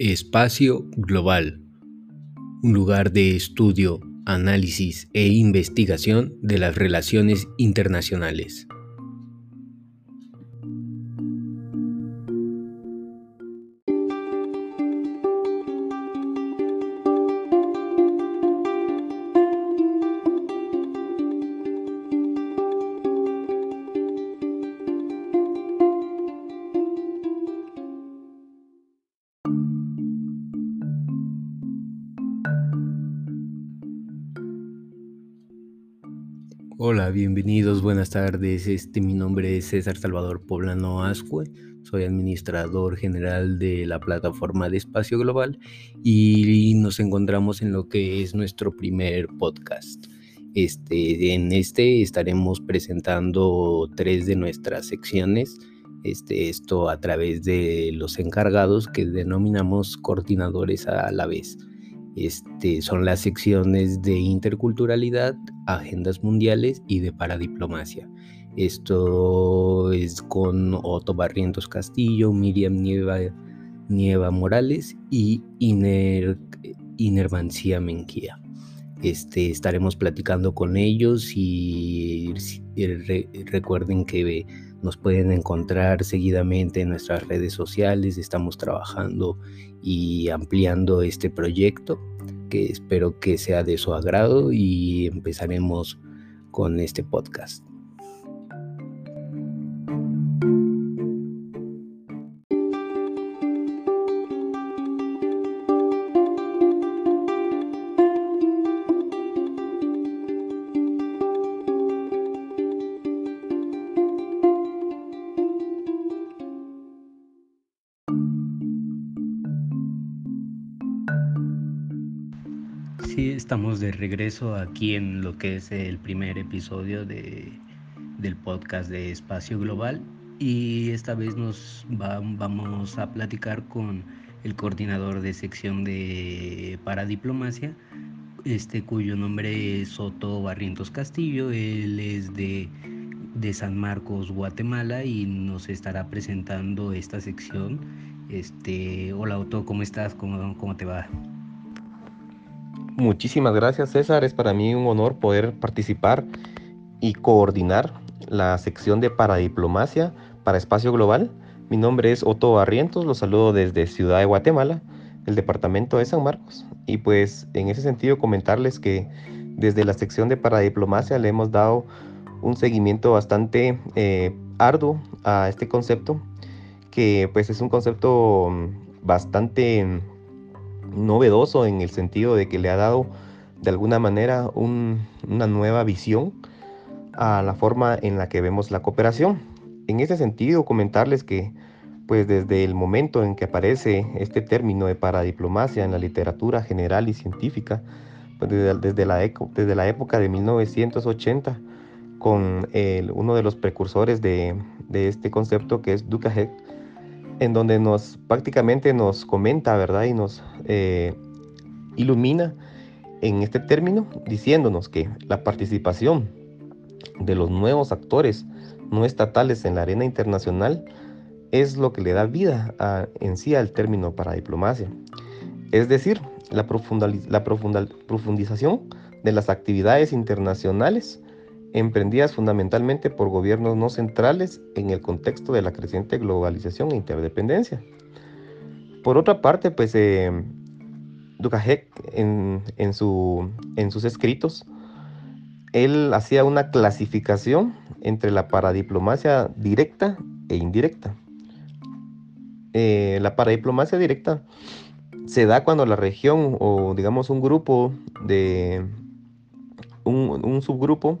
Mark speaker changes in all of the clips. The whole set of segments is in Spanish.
Speaker 1: Espacio Global, un lugar de estudio, análisis e investigación de las relaciones internacionales. Bienvenidos, buenas tardes. Este, mi nombre es César Salvador Poblano Ascue. Soy administrador general de la plataforma de Espacio Global y nos encontramos en lo que es nuestro primer podcast. Este, en este estaremos presentando tres de nuestras secciones. Este, esto a través de los encargados que denominamos coordinadores a la vez. Este, son las secciones de interculturalidad, agendas mundiales y de paradiplomacia. Esto es con Otto Barrientos Castillo, Miriam Nieva, Morales y Iner, Inervancia Menquía. Este, estaremos platicando con ellos y, recuerden que nos pueden encontrar seguidamente en nuestras redes sociales. Estamos trabajando y ampliando este proyecto que espero que sea de su agrado y empezaremos con este podcast. Estamos de regreso aquí en lo que es el primer episodio de, del podcast de Espacio Global y esta vez nos vamos a platicar con el coordinador de sección de Paradiplomacia, este, cuyo nombre es Soto Barrientos Castillo, él es de, de San Marcos, Guatemala y nos estará presentando esta sección. Este, hola Otto, ¿cómo estás? ¿Cómo, cómo te va?
Speaker 2: Muchísimas gracias César, es para mí un honor poder participar y coordinar la sección de Paradiplomacia para Espacio Global. Mi nombre es Otto Barrientos, los saludo desde Ciudad de Guatemala, el departamento de San Marcos. Y pues en ese sentido comentarles que desde la sección de Paradiplomacia le hemos dado un seguimiento bastante eh, arduo a este concepto, que pues es un concepto mm, bastante novedoso en el sentido de que le ha dado de alguna manera una nueva visión a la forma en la que vemos la cooperación. En ese sentido, comentarles que pues desde el momento en que aparece este término de paradiplomacia en la literatura general y científica, pues desde, la, desde la época de 1980, con uno de los precursores de, este concepto que es Duca en donde nos prácticamente nos comenta, ¿verdad? Y nos eh, ilumina en este término, diciéndonos que la participación de los nuevos actores no estatales en la arena internacional es lo que le da vida en sí al término para diplomacia. Es decir, la, la profundización de las actividades internacionales emprendidas fundamentalmente por gobiernos no centrales en el contexto de la creciente globalización e interdependencia. Por otra parte, pues eh, en, en, su, en sus escritos, él hacía una clasificación entre la paradiplomacia directa e indirecta. Eh, la paradiplomacia directa se da cuando la región o digamos un grupo de un, un subgrupo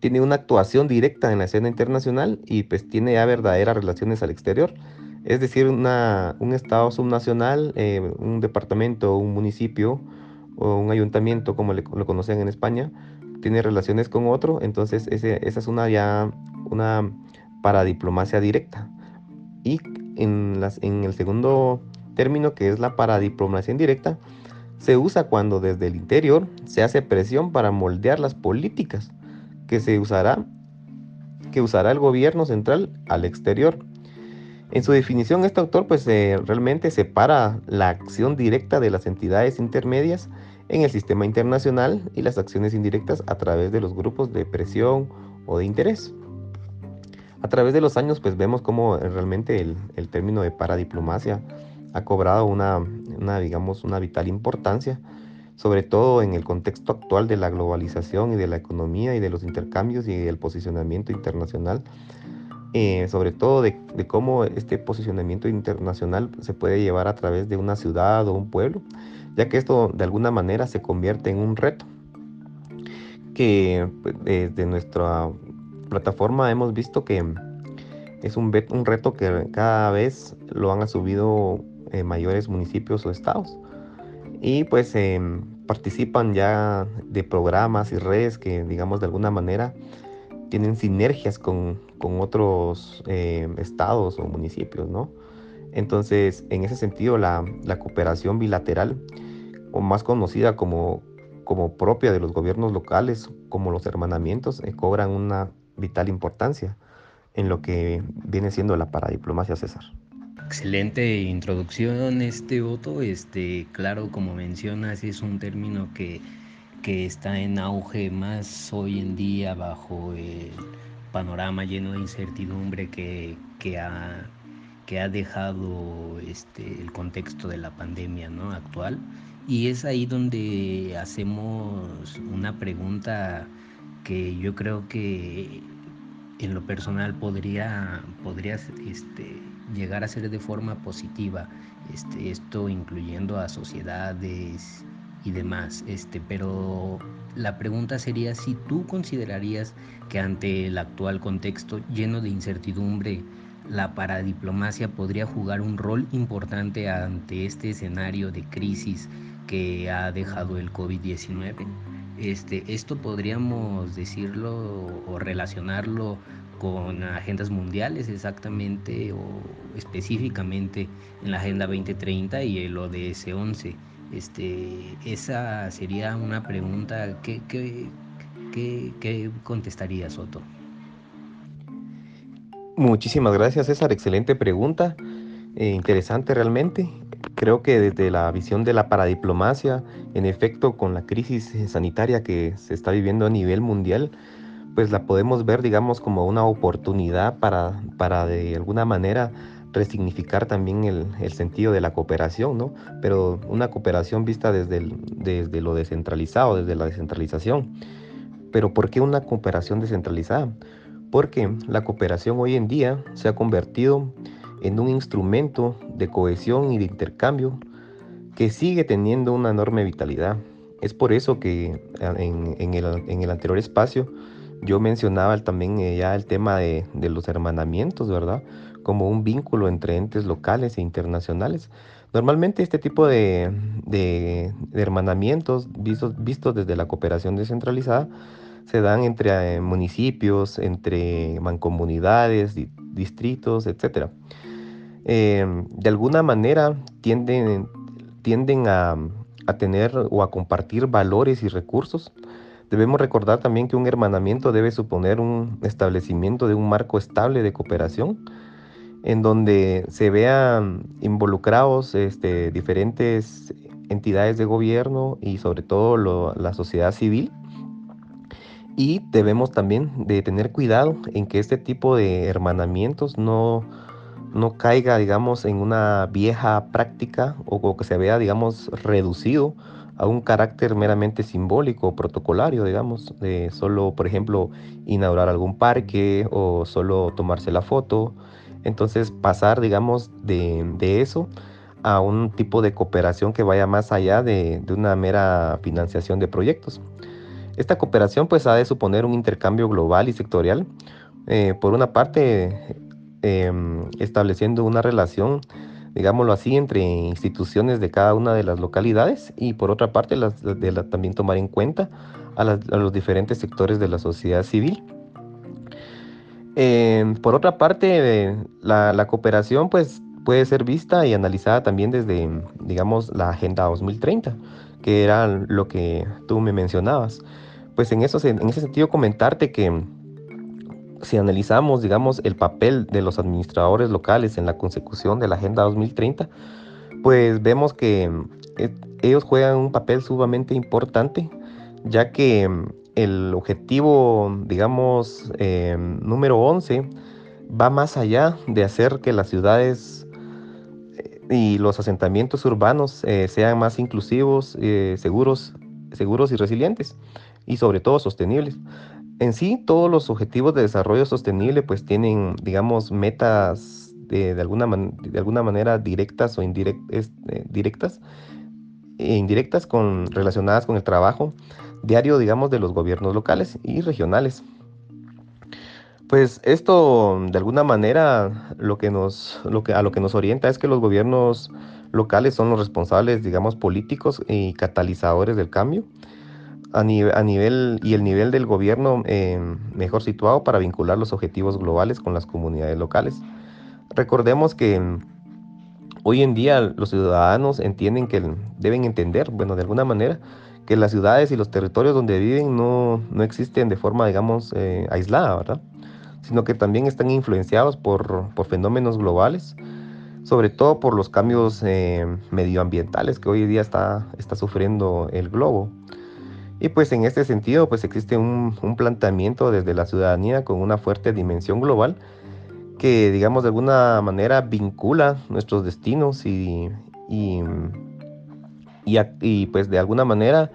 Speaker 2: tiene una actuación directa en la escena internacional y pues tiene ya verdaderas relaciones al exterior. Es decir, una, un Estado subnacional, eh, un departamento, un municipio o un ayuntamiento, como lo conocen en España, tiene relaciones con otro, entonces esa es una ya una paradiplomacia directa. Y en, las, en el segundo término, que es la paradiplomacia indirecta, se usa cuando desde el interior se hace presión para moldear las políticas que se usará que usará el gobierno central al exterior. En su definición, este autor pues eh, realmente separa la acción directa de las entidades intermedias en el sistema internacional y las acciones indirectas a través de los grupos de presión o de interés. A través de los años pues vemos cómo realmente el, término de paradiplomacia ha cobrado una, una, digamos, una vital importancia, sobre todo en el contexto actual de la globalización y de la economía y de los intercambios y del posicionamiento internacional eh, sobre todo de, cómo este posicionamiento internacional se puede llevar a través de una ciudad o un pueblo, ya que esto de alguna manera se convierte en un reto que pues, desde nuestra plataforma hemos visto que es un, un reto que cada vez lo han asumido eh, mayores municipios o estados y pues em, participan ya de programas y redes que digamos de alguna manera tienen sinergias con, otros eh, estados o municipios, ¿no? Entonces, en ese sentido, la, cooperación bilateral, o más conocida como, como propia de los gobiernos locales, como los hermanamientos, eh, cobran una vital importancia en lo que viene siendo la paradiplomacia César.
Speaker 1: Excelente introducción, este Otto. Este, claro, como mencionas, es un término que que está en auge más hoy en día bajo el panorama lleno de incertidumbre que, que, ha, que ha dejado este, el contexto de la pandemia ¿no? actual. Y es ahí donde hacemos una pregunta que yo creo que en lo personal podría, podría este, llegar a ser de forma positiva, este, esto incluyendo a sociedades y demás. Este, pero la pregunta sería si tú considerarías que ante el actual contexto lleno de incertidumbre, la paradiplomacia podría jugar un rol importante ante este escenario de crisis que ha dejado el COVID-19. Este, esto podríamos decirlo o relacionarlo con agendas mundiales exactamente o específicamente en la Agenda 2030 y el ODS 11. Este, esa sería una pregunta. ¿Qué, qué, contestaría Soto?
Speaker 2: Muchísimas gracias, César. Excelente pregunta. Eh, interesante realmente. Creo que desde la visión de la paradiplomacia, en efecto, con la crisis sanitaria que se está viviendo a nivel mundial, pues la podemos ver, digamos, como una oportunidad para, para de alguna manera resignificar también el, sentido de la cooperación, ¿no? Pero una cooperación vista desde, desde lo descentralizado, desde la descentralización. Pero ¿por qué una cooperación descentralizada? Porque la cooperación hoy en día se ha convertido en un instrumento de cohesión y de intercambio que sigue teniendo una enorme vitalidad. Es por eso que en, el, anterior espacio yo mencionaba también eh, ya el tema de, de los hermanamientos, ¿verdad? como un vínculo entre entes locales e internacionales. Normalmente este tipo de, hermanamientos vistos, desde la cooperación descentralizada se dan entre eh, municipios, entre mancomunidades, distritos, etc. Em, de alguna manera tienden, a tener o a compartir valores y recursos. Debemos recordar también que un hermanamiento debe suponer un establecimiento de un marco estable de cooperación en donde se vean involucrados este, diferentes entidades de gobierno y sobre todo la sociedad civil. Y debemos también de tener cuidado en que este tipo de hermanamientos no, no caiga, digamos, en una vieja práctica o, que se vea, digamos, reducido a un carácter meramente simbólico o protocolario, digamos, de solo, por ejemplo, inaugurar algún parque o solo tomarse la foto entonces pasar, digamos, de, eso a un tipo de cooperación que vaya más allá de, una mera financiación de proyectos. Esta cooperación pues ha de suponer un intercambio global y sectorial. Eh, por una parte, em, estableciendo una relación, digámoslo así, entre instituciones de cada una de las localidades y por otra parte también tomar en cuenta a los diferentes sectores de la sociedad civil eh, por otra parte, la, cooperación pues, puede ser vista y analizada también desde, digamos, la Agenda 2030, que era lo que tú me mencionabas. Pues en, eso, en ese sentido comentarte que si analizamos, digamos, el papel de los administradores locales en la consecución de la Agenda 2030, pues vemos que eh, ellos juegan un papel sumamente importante, ya que mm, el objetivo, digamos, em, número 11 va más allá de hacer que las ciudades eh, y los asentamientos urbanos eh, sean más inclusivos, seguros, seguros y resilientes y sobre todo sostenibles. En sí, todos los objetivos de desarrollo sostenible pues tienen, digamos, metas de, alguna, de alguna manera directas o indirectas, eh, directas e indirectas con, relacionadas con el trabajo diario, digamos, de los gobiernos locales y regionales. Pues esto, de alguna manera, lo que nos, lo que, a lo que nos orienta es que los gobiernos locales son los responsables, digamos, políticos y catalizadores del cambio a, nivel y el nivel del gobierno eh, mejor situado para vincular los objetivos globales con las comunidades locales. Recordemos que mm, hoy en día los ciudadanos entienden que deben entender, bueno, de alguna manera, que las ciudades y los territorios donde viven no, no existen de forma, digamos, eh, aislada, ¿verdad? Sino que también están influenciados por, por fenómenos globales, sobre todo por los cambios eh, medioambientales que hoy en día está, está sufriendo el globo. Y pues en este sentido, pues existe un, planteamiento desde la ciudadanía con una fuerte dimensión global que, digamos, de alguna manera vincula nuestros destinos y, y, y, pues de alguna manera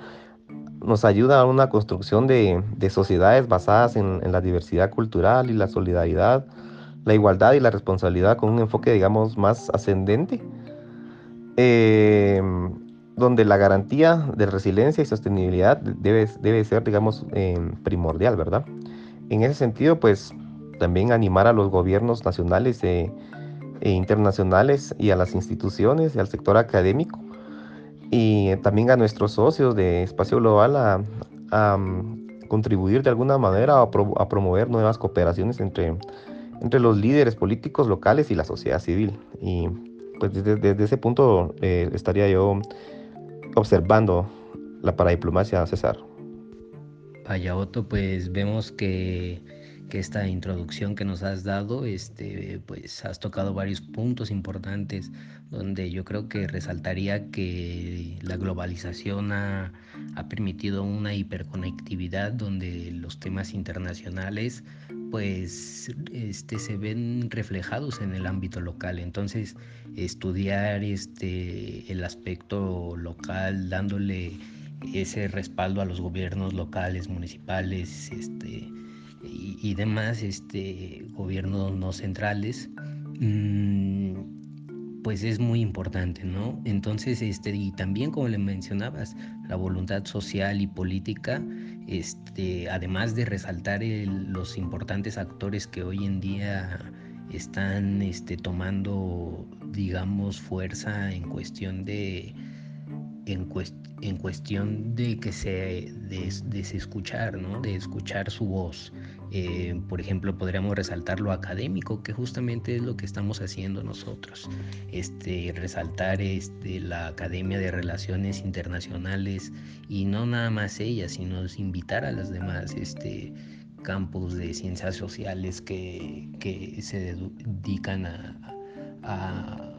Speaker 2: nos ayuda a una construcción de, sociedades basadas en, la diversidad cultural y la solidaridad, la igualdad y la responsabilidad con un enfoque, digamos, más ascendente. Eh, donde la garantía de resiliencia y sostenibilidad debe, debe ser, digamos, eh, primordial, ¿verdad? En ese sentido, pues también animar a los gobiernos nacionales e, e internacionales y a las instituciones y al sector académico y también a nuestros socios de Espacio Global a, mm, contribuir de alguna manera a, a, promover nuevas cooperaciones entre, entre los líderes políticos locales y la sociedad civil. Y pues desde, ese punto eh, estaría yo observando la paradiplomacia, César.
Speaker 1: Vaya, Otto, pues vemos que, que, esta introducción que nos has dado, este, pues has tocado varios puntos importantes donde yo creo que resaltaría que la globalización ha, ha permitido una hiperconectividad donde los temas internacionales pues este, se ven reflejados en el ámbito local. Entonces, estudiar este, el aspecto local, dándole ese respaldo a los gobiernos locales, municipales este, y, demás este, gobiernos no centrales, mm, pues es muy importante, ¿no? Entonces, este, y también como le mencionabas, la voluntad social y política este, además de resaltar los importantes actores que hoy en día están este, tomando, digamos, fuerza en cuestión de, en, en cuestión de que se de, escuchar, ¿no? de escuchar su voz. Eh, por ejemplo, podríamos resaltar lo académico, que justamente es lo que estamos haciendo nosotros. Este, resaltar este, la Academia de Relaciones Internacionales y no nada más ella, sino invitar a las demás este, campos de ciencias sociales que, que se dedican a a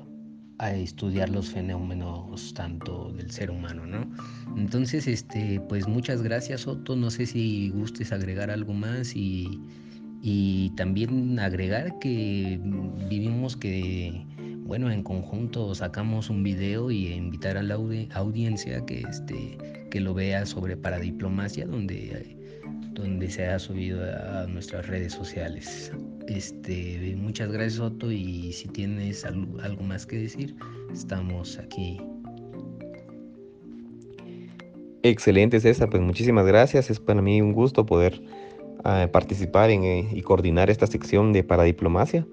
Speaker 1: estudiar los fenómenos tanto del ser humano, ¿no? Entonces, este, pues muchas gracias, Otto. No sé si gustes agregar algo más y, y también agregar que vivimos que, bueno, en conjunto sacamos un video y invitar a la audiencia que, este, que lo vea sobre paradiplomacia, donde, donde se ha subido a nuestras redes sociales. Este, muchas gracias Otto y si tienes algo, más que decir, estamos aquí.
Speaker 2: Excelente César, pues muchísimas gracias. Es para mí un gusto poder ah, participar en, eh, y coordinar esta sección de Paradiplomacia.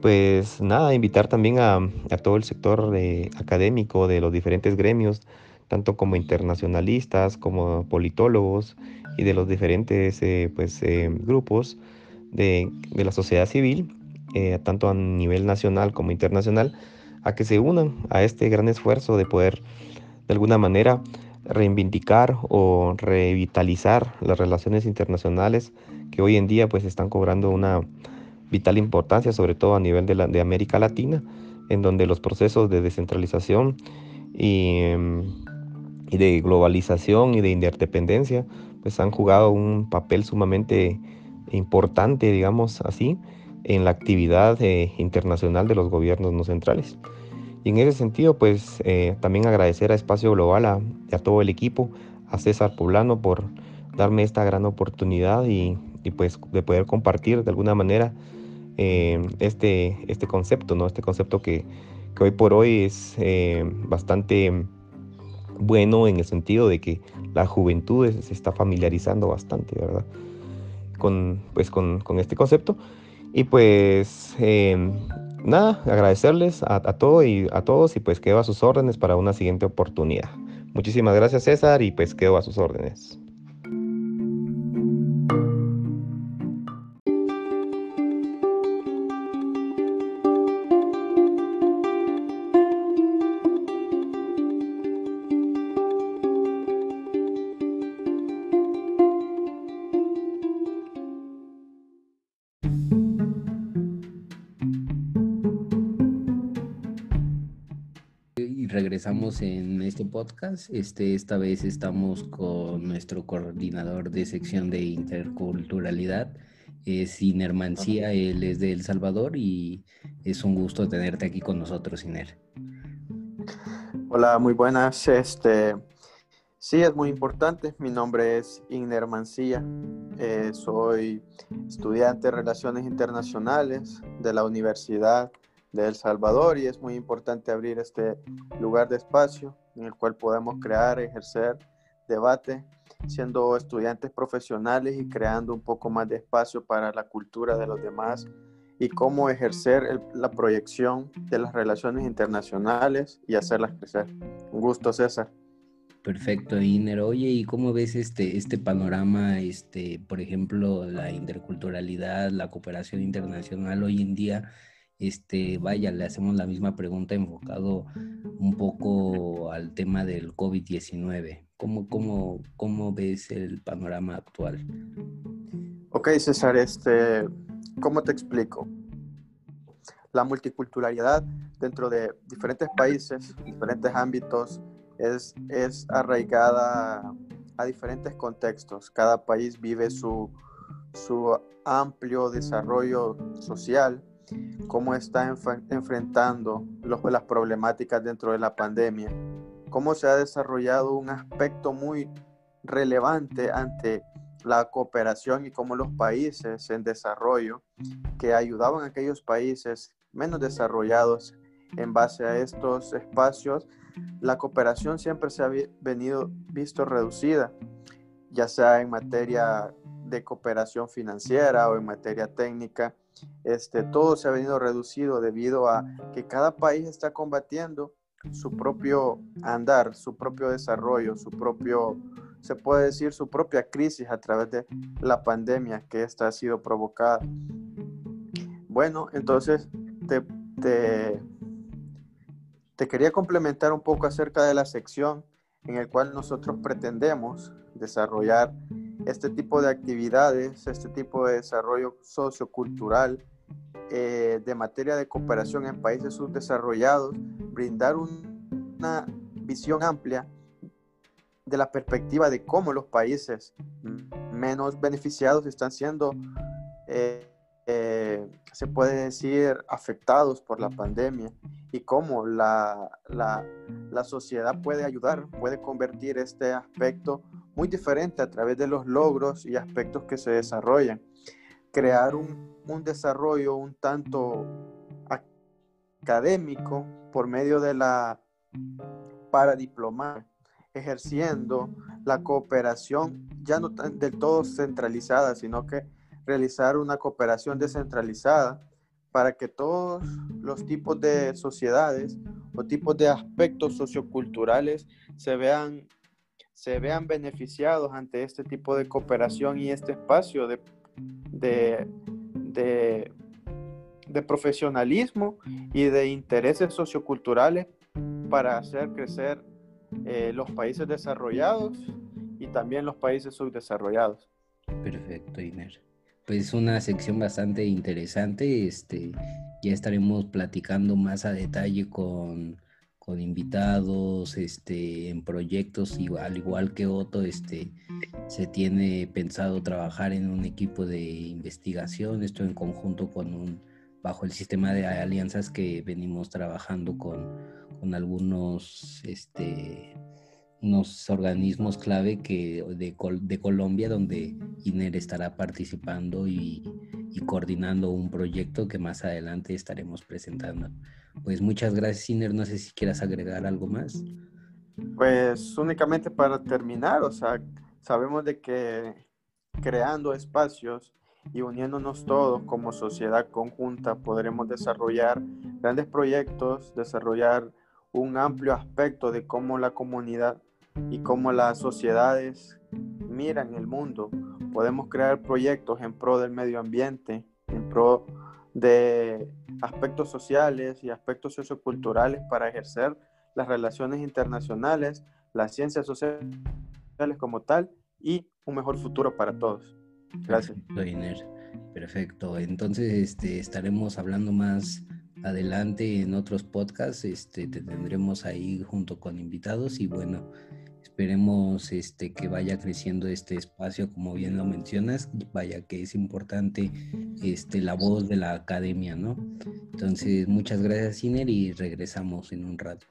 Speaker 2: Pues nada, invitar también a, todo el sector académico de los diferentes gremios, tanto como internacionalistas, como politólogos y de los diferentes eh, pues, eh, grupos de, la sociedad civil, eh, tanto a nivel nacional como internacional, a que se unan a este gran esfuerzo de poder, de alguna manera, reivindicar o revitalizar las relaciones internacionales que hoy en día pues están cobrando una vital importancia, sobre todo a nivel de, la, de América Latina, en donde los procesos de descentralización y, y, de globalización y de interdependencia pues han jugado un papel sumamente importante, digamos así, en la actividad eh, internacional de los gobiernos no centrales. Y en ese sentido, pues eh, también agradecer a Espacio Global, a, a, todo el equipo, a César Poblano por darme esta gran oportunidad y, y pues de poder compartir de alguna manera eh, este, este concepto, ¿no? Este concepto que, que hoy por hoy es bastante bueno en el sentido de que la juventud se está familiarizando bastante, ¿verdad? Con, pues, con, con este concepto. Y pues nada, agradecerles a, a, y, a todos y pues quedo a sus órdenes para una siguiente oportunidad. Muchísimas gracias César y pues quedo a sus órdenes.
Speaker 1: En este podcast. Este, esta vez estamos con nuestro coordinador de sección de interculturalidad, es Iner Mancía, él es de El Salvador y es un gusto tenerte aquí con nosotros, Iner.
Speaker 3: Hola, muy buenas. Este, sí, es muy importante. Mi nombre es Iner Mancía. Eh, soy estudiante de Relaciones Internacionales de la Universidad de El Salvador y es muy importante abrir este lugar de espacio en el cual podemos crear, ejercer debate, siendo estudiantes profesionales y creando un poco más de espacio para la cultura de los demás y cómo ejercer la proyección de las relaciones internacionales y hacerlas crecer. Un gusto, César.
Speaker 1: Perfecto, Iner. Oye, ¿y cómo ves este, este panorama, este, por ejemplo, la interculturalidad, la cooperación internacional hoy en día? Este, vaya, le hacemos la misma pregunta enfocado un poco al tema del COVID-19. ¿Cómo, ves el panorama actual?
Speaker 3: Ok, César, este, ¿cómo te explico? La multiculturalidad dentro de diferentes países, diferentes ámbitos, es, arraigada a diferentes contextos. Cada país vive su amplio desarrollo social cómo está enfrentando las problemáticas dentro de la pandemia, cómo se ha desarrollado un aspecto muy relevante ante la cooperación y cómo los países en desarrollo que ayudaban a aquellos países menos desarrollados en base a estos espacios, la cooperación siempre se ha venido visto reducida, ya sea en materia de cooperación financiera o en materia técnica, este, todo se ha venido reducido debido a que cada país está combatiendo su propio andar, su propio desarrollo, su propio, se puede decir, su propia crisis a través de la pandemia que esta ha sido provocada. Bueno, entonces te, te, quería complementar un poco acerca de la sección en el cual nosotros pretendemos desarrollar este tipo de actividades, este tipo de desarrollo sociocultural eh, de materia de cooperación en países subdesarrollados, brindar una visión amplia de la perspectiva de cómo los países menos beneficiados están siendo, eh, eh, se puede decir, afectados por la pandemia y cómo la, la, la sociedad puede ayudar, puede convertir este aspecto muy diferente a través de los logros y aspectos que se desarrollan. Crear un, un desarrollo un tanto académico por medio de la paradiplomada, ejerciendo la cooperación ya no del todo centralizada, sino que realizar una cooperación descentralizada para que todos los tipos de sociedades o tipos de aspectos socioculturales se vean se vean beneficiados ante este tipo de cooperación y este espacio de, de, de, profesionalismo y de intereses socioculturales para hacer crecer eh, los países desarrollados y también los países subdesarrollados.
Speaker 1: Perfecto, Iner. Pues una sección bastante interesante. Este, ya estaremos platicando más a detalle con, con invitados, este, en proyectos, al igual que Otto, este, se tiene pensado trabajar en un equipo de investigación, esto en conjunto con un, bajo el sistema de alianzas que venimos trabajando con, con algunos, este, unos organismos clave que de, de Colombia donde INER estará participando y, y, coordinando un proyecto que más adelante estaremos presentando. Pues muchas gracias INER, no sé si quieras agregar algo más.
Speaker 3: Pues únicamente para terminar, o sea, sabemos de que creando espacios y uniéndonos todos como sociedad conjunta podremos desarrollar grandes proyectos, desarrollar un amplio aspecto de cómo la comunidad y cómo las sociedades miran el mundo. Podemos crear proyectos en pro del medio ambiente, en pro de aspectos sociales y aspectos socioculturales para ejercer las relaciones internacionales, las ciencias sociales como tal y un mejor futuro para todos. Gracias.
Speaker 1: Perfecto, Perfecto. Entonces este, estaremos hablando más adelante en otros podcasts. Este, te tendremos ahí junto con invitados y bueno, Esperemos este, que vaya creciendo este espacio, como bien lo mencionas, vaya que es importante este, la voz de la academia, ¿no? Entonces, muchas gracias, Ciner, y regresamos en un rato.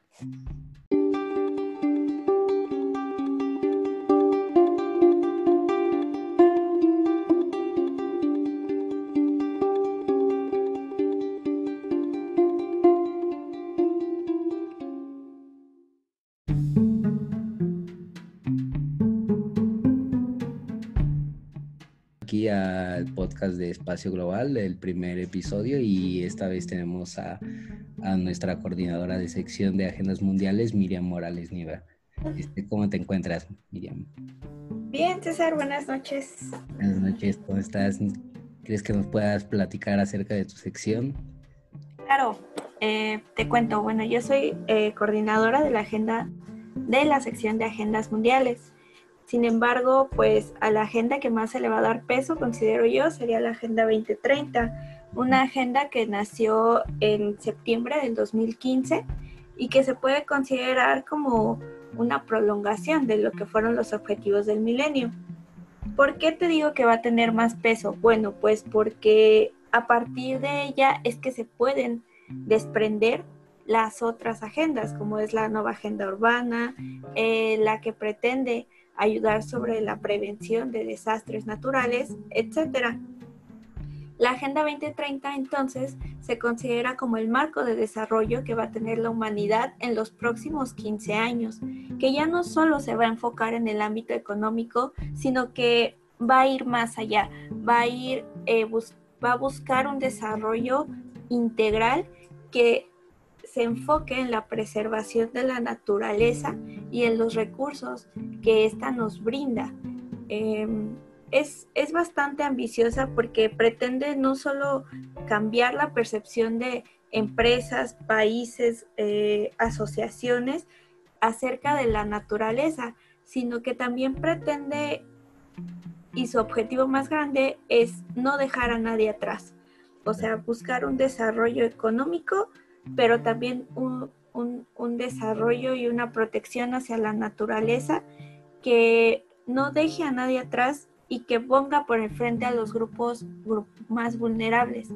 Speaker 1: Podcast de Espacio Global, el primer episodio, y esta vez tenemos a, nuestra coordinadora de sección de agendas mundiales, Miriam Morales Niva. Este, ¿Cómo te encuentras, Miriam?
Speaker 4: Bien, César, buenas noches.
Speaker 1: Buenas noches, ¿cómo estás? ¿Crees que nos puedas platicar acerca de tu sección?
Speaker 4: Claro, eh, te cuento, bueno, yo soy eh, coordinadora de la agenda de la sección de agendas mundiales. Sin embargo, pues a la agenda que más se le va a dar peso, considero yo, sería la Agenda 2030, una agenda que nació en septiembre del 2015 y que se puede considerar como una prolongación de lo que fueron los objetivos del milenio. ¿Por qué te digo que va a tener más peso? Bueno, pues porque a partir de ella es que se pueden desprender las otras agendas, como es la nueva agenda urbana, eh, la que pretende ayudar sobre la prevención de desastres naturales, etc. La Agenda 2030 entonces se considera como el marco de desarrollo que va a tener la humanidad en los próximos 15 años, que ya no solo se va a enfocar en el ámbito económico, sino que va a ir más allá, va a ir, eh, va a buscar un desarrollo integral que se enfoque en la preservación de la naturaleza y en los recursos que ésta nos brinda. Em, es, es, bastante ambiciosa porque pretende no solo cambiar la percepción de empresas, países, eh, asociaciones acerca de la naturaleza, sino que también pretende, y su objetivo más grande es no dejar a nadie atrás, o sea, buscar un desarrollo económico pero también un, desarrollo y una protección hacia la naturaleza que no deje a nadie atrás y que ponga por el frente a los grupos, más vulnerables,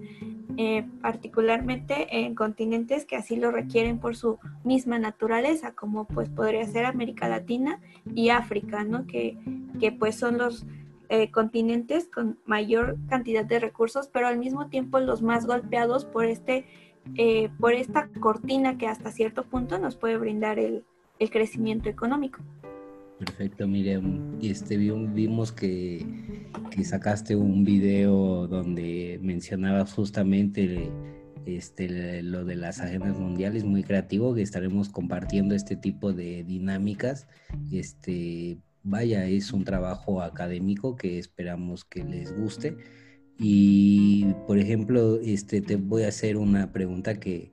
Speaker 4: eh, particularmente en continentes que así lo requieren por su misma naturaleza, como pues podría ser América Latina y África, ¿no? que, que pues son los eh, continentes con mayor cantidad de recursos, pero al mismo tiempo los más golpeados por este eh, por esta cortina que hasta cierto punto nos puede brindar el, crecimiento económico.
Speaker 1: Perfecto, Miriam. Este, vimos que, sacaste un video donde mencionabas justamente este, lo de las agendas mundiales, muy creativo, que estaremos compartiendo este tipo de dinámicas. Este, vaya, es un trabajo académico que esperamos que les guste. Y, por ejemplo, este, te voy a hacer una pregunta que,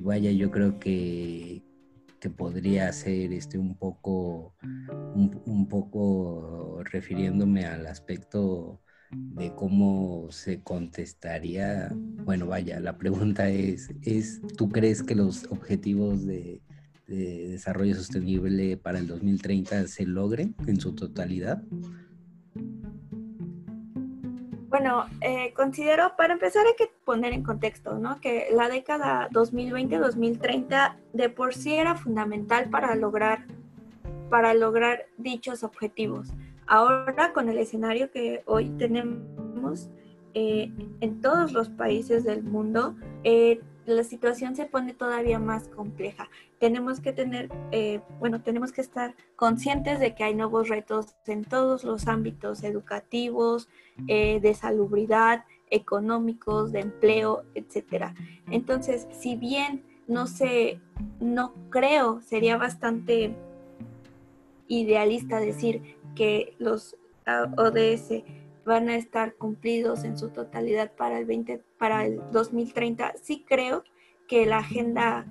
Speaker 1: vaya, yo creo que, que podría ser este, un, poco, un, poco refiriéndome al aspecto de cómo se contestaría, bueno, vaya, la pregunta es, es ¿tú crees que los objetivos de desarrollo sostenible para el 2030 se logren en su totalidad?
Speaker 4: Bueno, eh, considero, para empezar hay que poner en contexto, ¿no? Que la década 2020-2030 de por sí era fundamental para lograr, para lograr dichos objetivos. Ahora con el escenario que hoy tenemos eh, en todos los países del mundo, eh, la situación se pone todavía más compleja. Tenemos que tener, eh, bueno, tenemos que estar conscientes de que hay nuevos retos en todos los ámbitos educativos, eh, de salubridad, económicos, de empleo, etcétera. Entonces, si bien no sé, no creo, sería bastante idealista decir que los ODS van a estar cumplidos en su totalidad para el 20, para el 2030. Sí creo que la agenda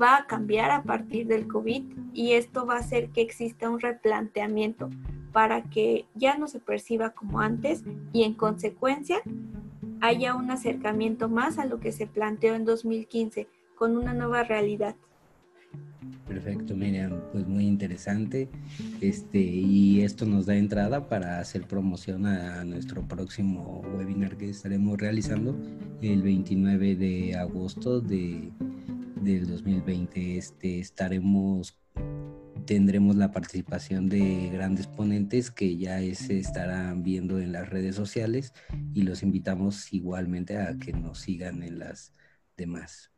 Speaker 4: va a cambiar a partir del COVID y esto va a hacer que exista un replanteamiento para que ya no se perciba como antes y en consecuencia haya un acercamiento más a lo que se planteó en 2015 con una nueva realidad.
Speaker 1: Perfecto, Miriam, pues muy interesante. Este, y esto nos da entrada para hacer promoción a nuestro próximo webinar que estaremos realizando el 29 de agosto de, del 2020. Este, estaremos, tendremos la participación de grandes ponentes que ya se estarán viendo en las redes sociales y los invitamos igualmente a que nos sigan en las demás.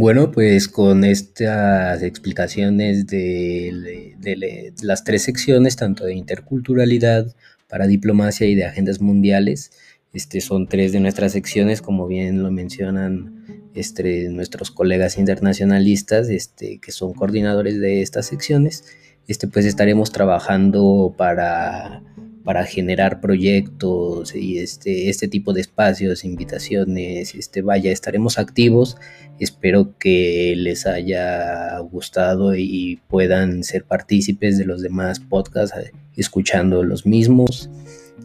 Speaker 1: Bueno, pues con estas explicaciones de, las tres secciones, tanto de interculturalidad, para diplomacia y de agendas mundiales, este, son tres de nuestras secciones, como bien lo mencionan este, nuestros colegas internacionalistas, este, que son coordinadores de estas secciones. Este, pues estaremos trabajando para para generar proyectos y este, este tipo de espacios, invitaciones, este, vaya, estaremos activos. Espero que les haya gustado y puedan ser partícipes de los demás podcasts, eh, escuchando los mismos.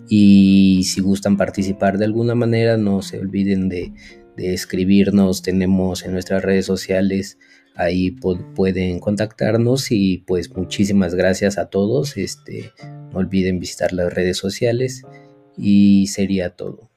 Speaker 1: Y si gustan participar de alguna manera, no se olviden de, de escribirnos. Tenemos en nuestras redes sociales ahí pueden contactarnos y pues muchísimas gracias a todos. Este, no olviden visitar las redes sociales y sería todo.